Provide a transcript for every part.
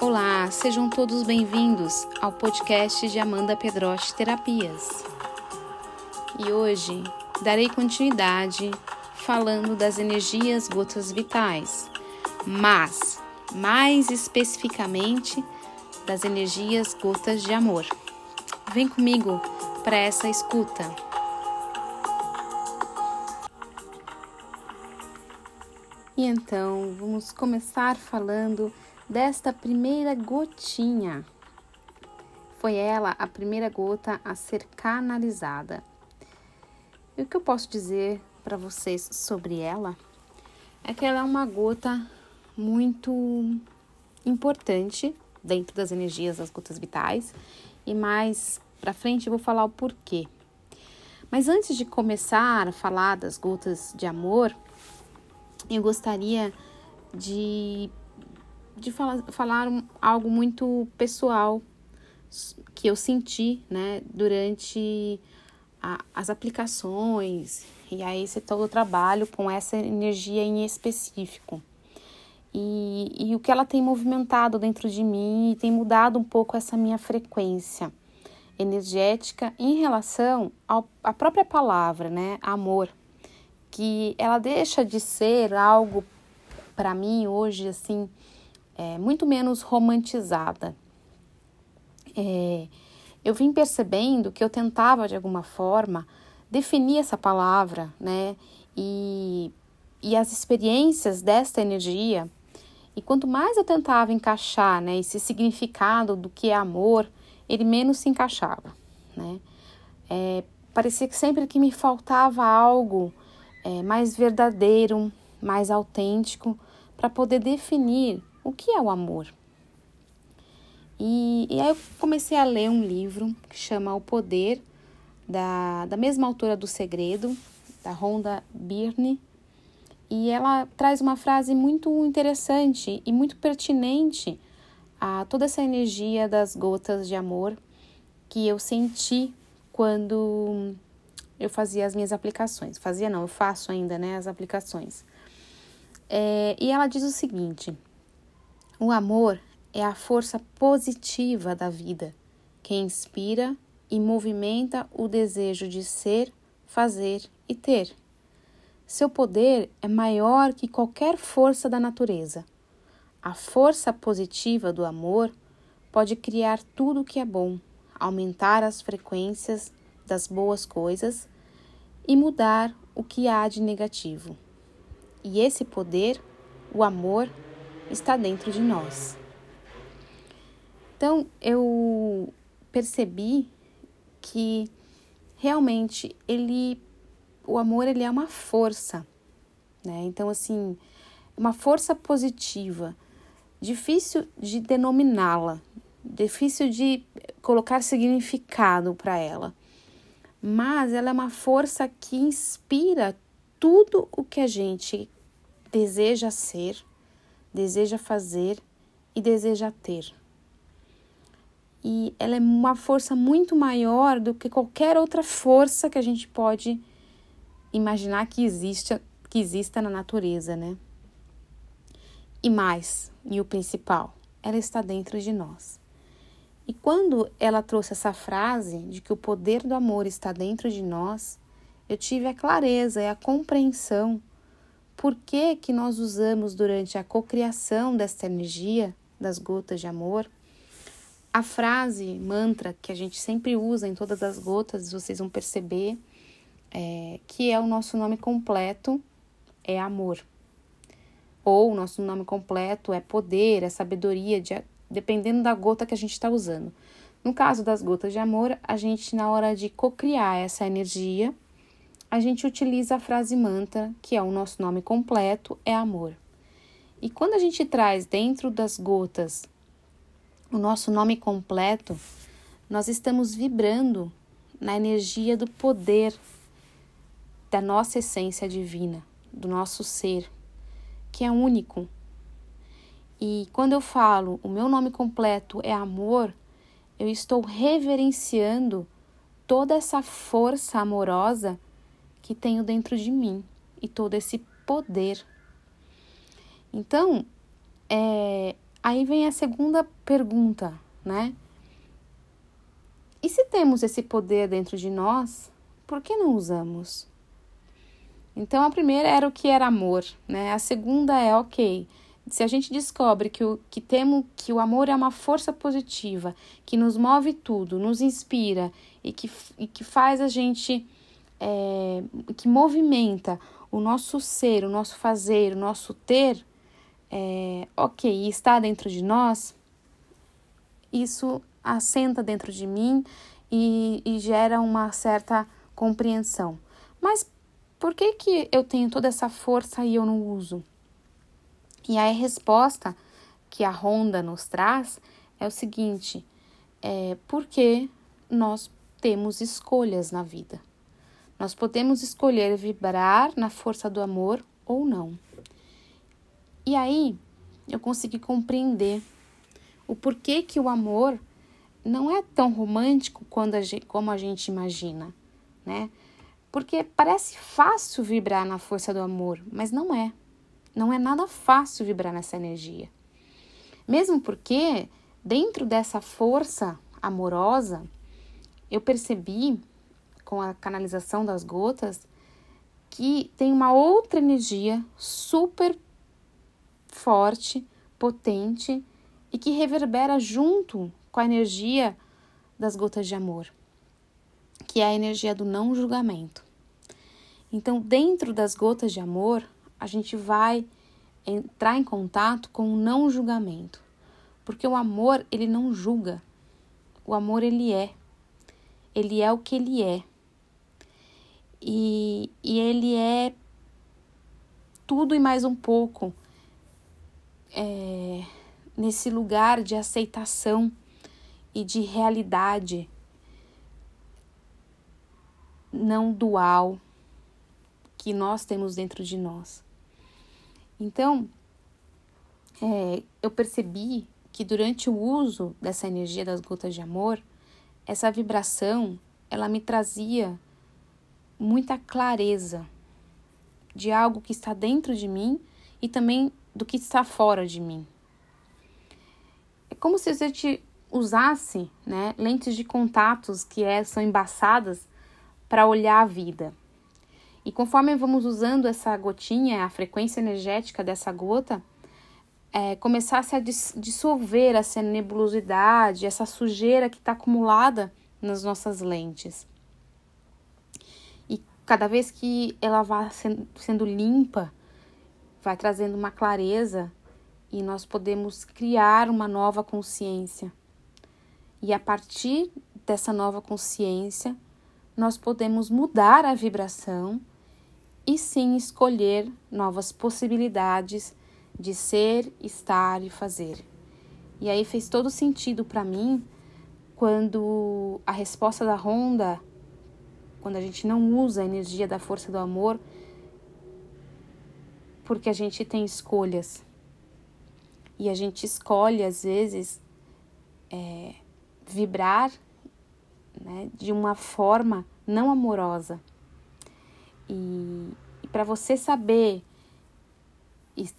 Olá, sejam todos bem-vindos ao podcast de Amanda Pedroche Terapias. E hoje darei continuidade falando das energias gotas vitais, mas mais especificamente das energias gotas de amor. Vem comigo para essa escuta. E então, vamos começar falando desta primeira gotinha. Foi ela a primeira gota a ser canalizada. E o que eu posso dizer para vocês sobre ela é que ela é uma gota muito importante dentro das energias das gotas vitais e mais para frente eu vou falar o porquê. Mas antes de começar a falar das gotas de amor, eu gostaria de de falar, falar algo muito pessoal que eu senti, né, durante a, as aplicações e aí esse todo o trabalho com essa energia em específico. E, e o que ela tem movimentado dentro de mim e tem mudado um pouco essa minha frequência energética em relação à própria palavra, né, amor, que ela deixa de ser algo para mim hoje assim é, muito menos romantizada. É, eu vim percebendo que eu tentava de alguma forma definir essa palavra, né? E, e as experiências desta energia. E quanto mais eu tentava encaixar, né, esse significado do que é amor, ele menos se encaixava, né? É, parecia que sempre que me faltava algo é, mais verdadeiro, mais autêntico, para poder definir o que é o amor? E, e aí eu comecei a ler um livro que chama O Poder, da, da mesma autora do Segredo, da Rhonda Byrne, e ela traz uma frase muito interessante e muito pertinente a toda essa energia das gotas de amor que eu senti quando eu fazia as minhas aplicações. Fazia não, eu faço ainda, né, as aplicações. É, e ela diz o seguinte: o amor é a força positiva da vida que inspira e movimenta o desejo de ser, fazer e ter. Seu poder é maior que qualquer força da natureza. A força positiva do amor pode criar tudo o que é bom, aumentar as frequências das boas coisas e mudar o que há de negativo. E esse poder, o amor, está dentro de nós. Então eu percebi que realmente ele o amor ele é uma força, né? Então assim, uma força positiva, difícil de denominá-la, difícil de colocar significado para ela. Mas ela é uma força que inspira tudo o que a gente deseja ser, deseja fazer e deseja ter. E ela é uma força muito maior do que qualquer outra força que a gente pode imaginar que exista, que exista na natureza, né? E mais, e o principal, ela está dentro de nós. E quando ela trouxe essa frase de que o poder do amor está dentro de nós, eu tive a clareza e a compreensão por que, que nós usamos durante a cocriação desta energia das gotas de amor a frase mantra que a gente sempre usa em todas as gotas, vocês vão perceber é, que é o nosso nome completo é amor. Ou o nosso nome completo é poder, é sabedoria, de, dependendo da gota que a gente está usando. No caso das gotas de amor, a gente, na hora de cocriar essa energia, a gente utiliza a frase mantra, que é o nosso nome completo, é amor. E quando a gente traz dentro das gotas o nosso nome completo, nós estamos vibrando na energia do poder da nossa essência divina, do nosso ser, que é único. E quando eu falo o meu nome completo é amor, eu estou reverenciando toda essa força amorosa que tenho dentro de mim e todo esse poder. Então, é, aí vem a segunda pergunta, né? E se temos esse poder dentro de nós, por que não usamos? Então a primeira era o que era amor, né? A segunda é ok. Se a gente descobre que o que temos que o amor é uma força positiva, que nos move tudo, nos inspira e que, e que faz a gente é, que movimenta o nosso ser, o nosso fazer, o nosso ter, é, ok, está dentro de nós, isso assenta dentro de mim e, e gera uma certa compreensão. Mas por que, que eu tenho toda essa força e eu não uso? E aí a resposta que a Honda nos traz é o seguinte: é porque nós temos escolhas na vida. Nós podemos escolher vibrar na força do amor ou não. E aí eu consegui compreender o porquê que o amor não é tão romântico quando a gente, como a gente imagina, né? Porque parece fácil vibrar na força do amor, mas não é. Não é nada fácil vibrar nessa energia. Mesmo porque, dentro dessa força amorosa, eu percebi, com a canalização das gotas, que tem uma outra energia super forte, potente e que reverbera junto com a energia das gotas de amor que é a energia do não julgamento. Então, dentro das gotas de amor, a gente vai entrar em contato com o não julgamento. Porque o amor, ele não julga. O amor, ele é. Ele é o que ele é. E, e ele é tudo e mais um pouco é, nesse lugar de aceitação e de realidade não dual que nós temos dentro de nós. Então, é, eu percebi que durante o uso dessa energia das gotas de amor, essa vibração ela me trazia muita clareza de algo que está dentro de mim e também do que está fora de mim. É como se a gente usasse né, lentes de contatos que é, são embaçadas para olhar a vida. E conforme vamos usando essa gotinha, a frequência energética dessa gota, é, começasse a dissolver essa nebulosidade, essa sujeira que está acumulada nas nossas lentes. Cada vez que ela vai sendo limpa, vai trazendo uma clareza e nós podemos criar uma nova consciência. E a partir dessa nova consciência, nós podemos mudar a vibração e sim escolher novas possibilidades de ser, estar e fazer. E aí fez todo sentido para mim quando a resposta da Honda, quando a gente não usa a energia da força do amor, porque a gente tem escolhas. E a gente escolhe, às vezes, é, vibrar né, de uma forma não amorosa. E, e para você saber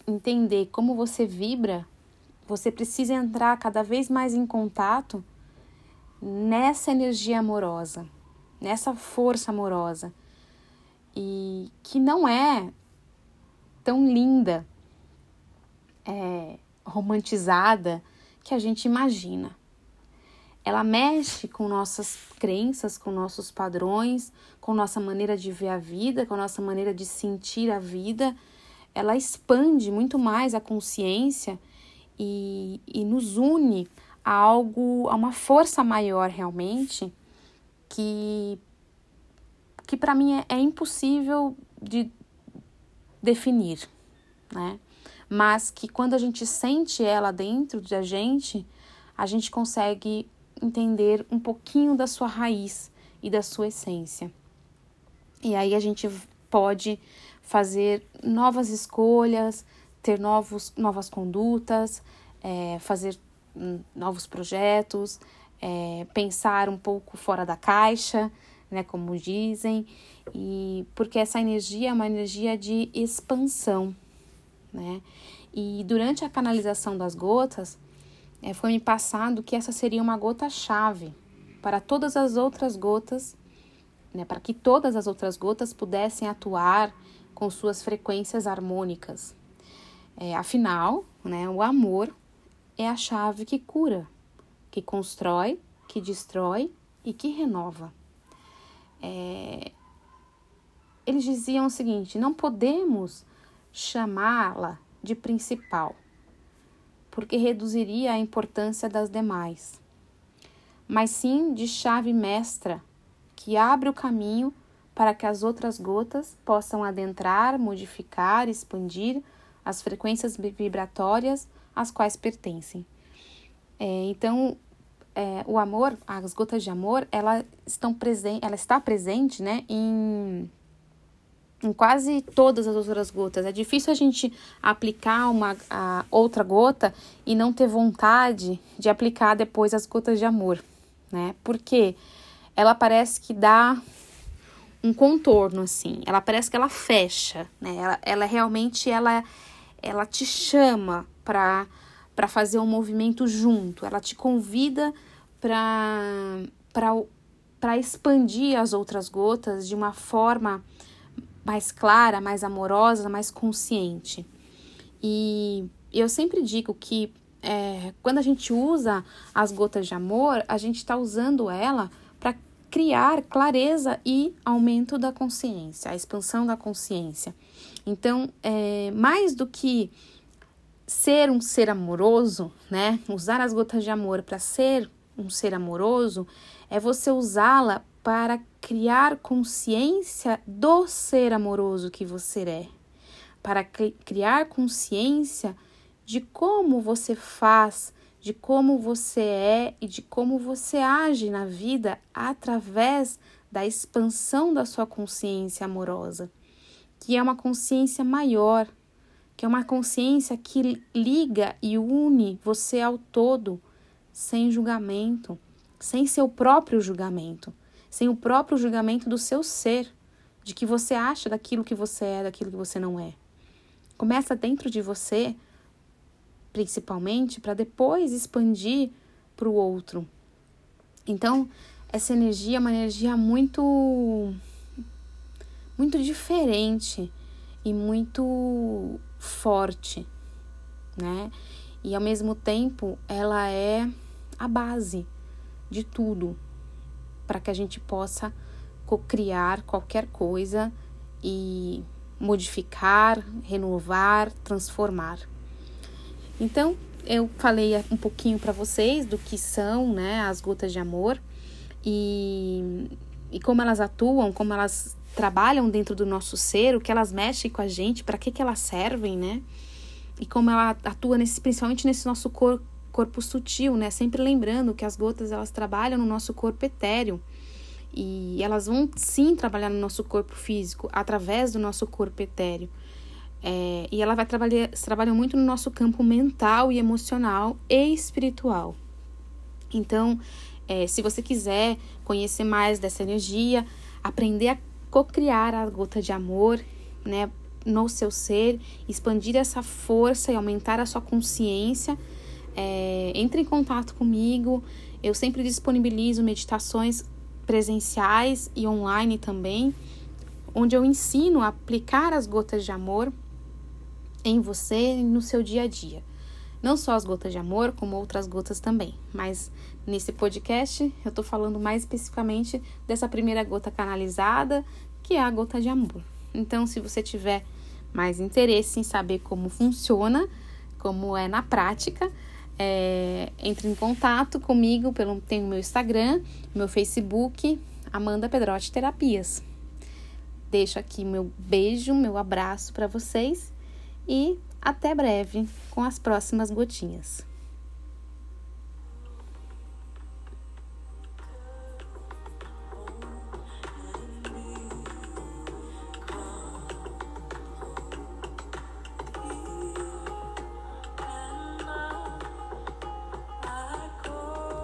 entender como você vibra, você precisa entrar cada vez mais em contato nessa energia amorosa, nessa força amorosa. E que não é tão linda, é, romantizada que a gente imagina ela mexe com nossas crenças, com nossos padrões, com nossa maneira de ver a vida, com nossa maneira de sentir a vida. Ela expande muito mais a consciência e, e nos une a algo, a uma força maior realmente, que, que para mim é, é impossível de definir, né? Mas que quando a gente sente ela dentro da gente, a gente consegue entender um pouquinho da sua raiz e da sua essência. E aí a gente pode fazer novas escolhas, ter novos, novas condutas, é, fazer hum, novos projetos, é, pensar um pouco fora da caixa, né, como dizem, e porque essa energia é uma energia de expansão, né? E durante a canalização das gotas, é, foi me passado que essa seria uma gota-chave para todas as outras gotas, né, para que todas as outras gotas pudessem atuar com suas frequências harmônicas. É, afinal, né, o amor é a chave que cura, que constrói, que destrói e que renova. É, eles diziam o seguinte: não podemos chamá-la de principal, porque reduziria a importância das demais, mas sim de chave mestra que abre o caminho para que as outras gotas possam adentrar, modificar, expandir as frequências vibratórias às quais pertencem. É, então, é, o amor, as gotas de amor, ela, estão presen ela está presente né, em em quase todas as outras gotas. É difícil a gente aplicar uma a outra gota e não ter vontade de aplicar depois as gotas de amor, né? Porque ela parece que dá um contorno assim. Ela parece que ela fecha, né? Ela, ela realmente ela ela te chama para para fazer um movimento junto. Ela te convida para expandir as outras gotas de uma forma mais clara, mais amorosa, mais consciente. E eu sempre digo que é, quando a gente usa as gotas de amor, a gente está usando ela para criar clareza e aumento da consciência, a expansão da consciência. Então, é, mais do que ser um ser amoroso, né? Usar as gotas de amor para ser um ser amoroso é você usá-la para criar consciência do ser amoroso que você é, para criar consciência de como você faz, de como você é e de como você age na vida através da expansão da sua consciência amorosa, que é uma consciência maior, que é uma consciência que liga e une você ao todo, sem julgamento, sem seu próprio julgamento sem o próprio julgamento do seu ser, de que você acha daquilo que você é, daquilo que você não é. Começa dentro de você, principalmente, para depois expandir para o outro. Então, essa energia é uma energia muito muito diferente e muito forte, né? E ao mesmo tempo, ela é a base de tudo, para que a gente possa criar qualquer coisa e modificar, renovar, transformar. Então, eu falei um pouquinho para vocês do que são, né, as gotas de amor e, e como elas atuam, como elas trabalham dentro do nosso ser, o que elas mexem com a gente, para que que elas servem, né? E como ela atua nesse, principalmente nesse nosso cor, corpo sutil, né? Sempre lembrando que as gotas elas trabalham no nosso corpo etéreo e elas vão sim trabalhar no nosso corpo físico através do nosso corpo etéreo. É, e ela vai trabalhar, trabalham muito no nosso campo mental e emocional e espiritual. Então, é, se você quiser conhecer mais dessa energia, aprender a co-criar a gota de amor, né, no seu ser, expandir essa força e aumentar a sua consciência, é, entre em contato comigo. Eu sempre disponibilizo meditações presenciais e online também, onde eu ensino a aplicar as gotas de amor em você no seu dia a dia. Não só as gotas de amor, como outras gotas também. Mas nesse podcast eu tô falando mais especificamente dessa primeira gota canalizada, que é a gota de amor. Então, se você tiver mais interesse em saber como funciona, como é na prática, é, entre em contato comigo pelo tem o meu Instagram, meu Facebook, Amanda Pedrotti Terapias. Deixo aqui meu beijo, meu abraço para vocês e até breve com as próximas gotinhas.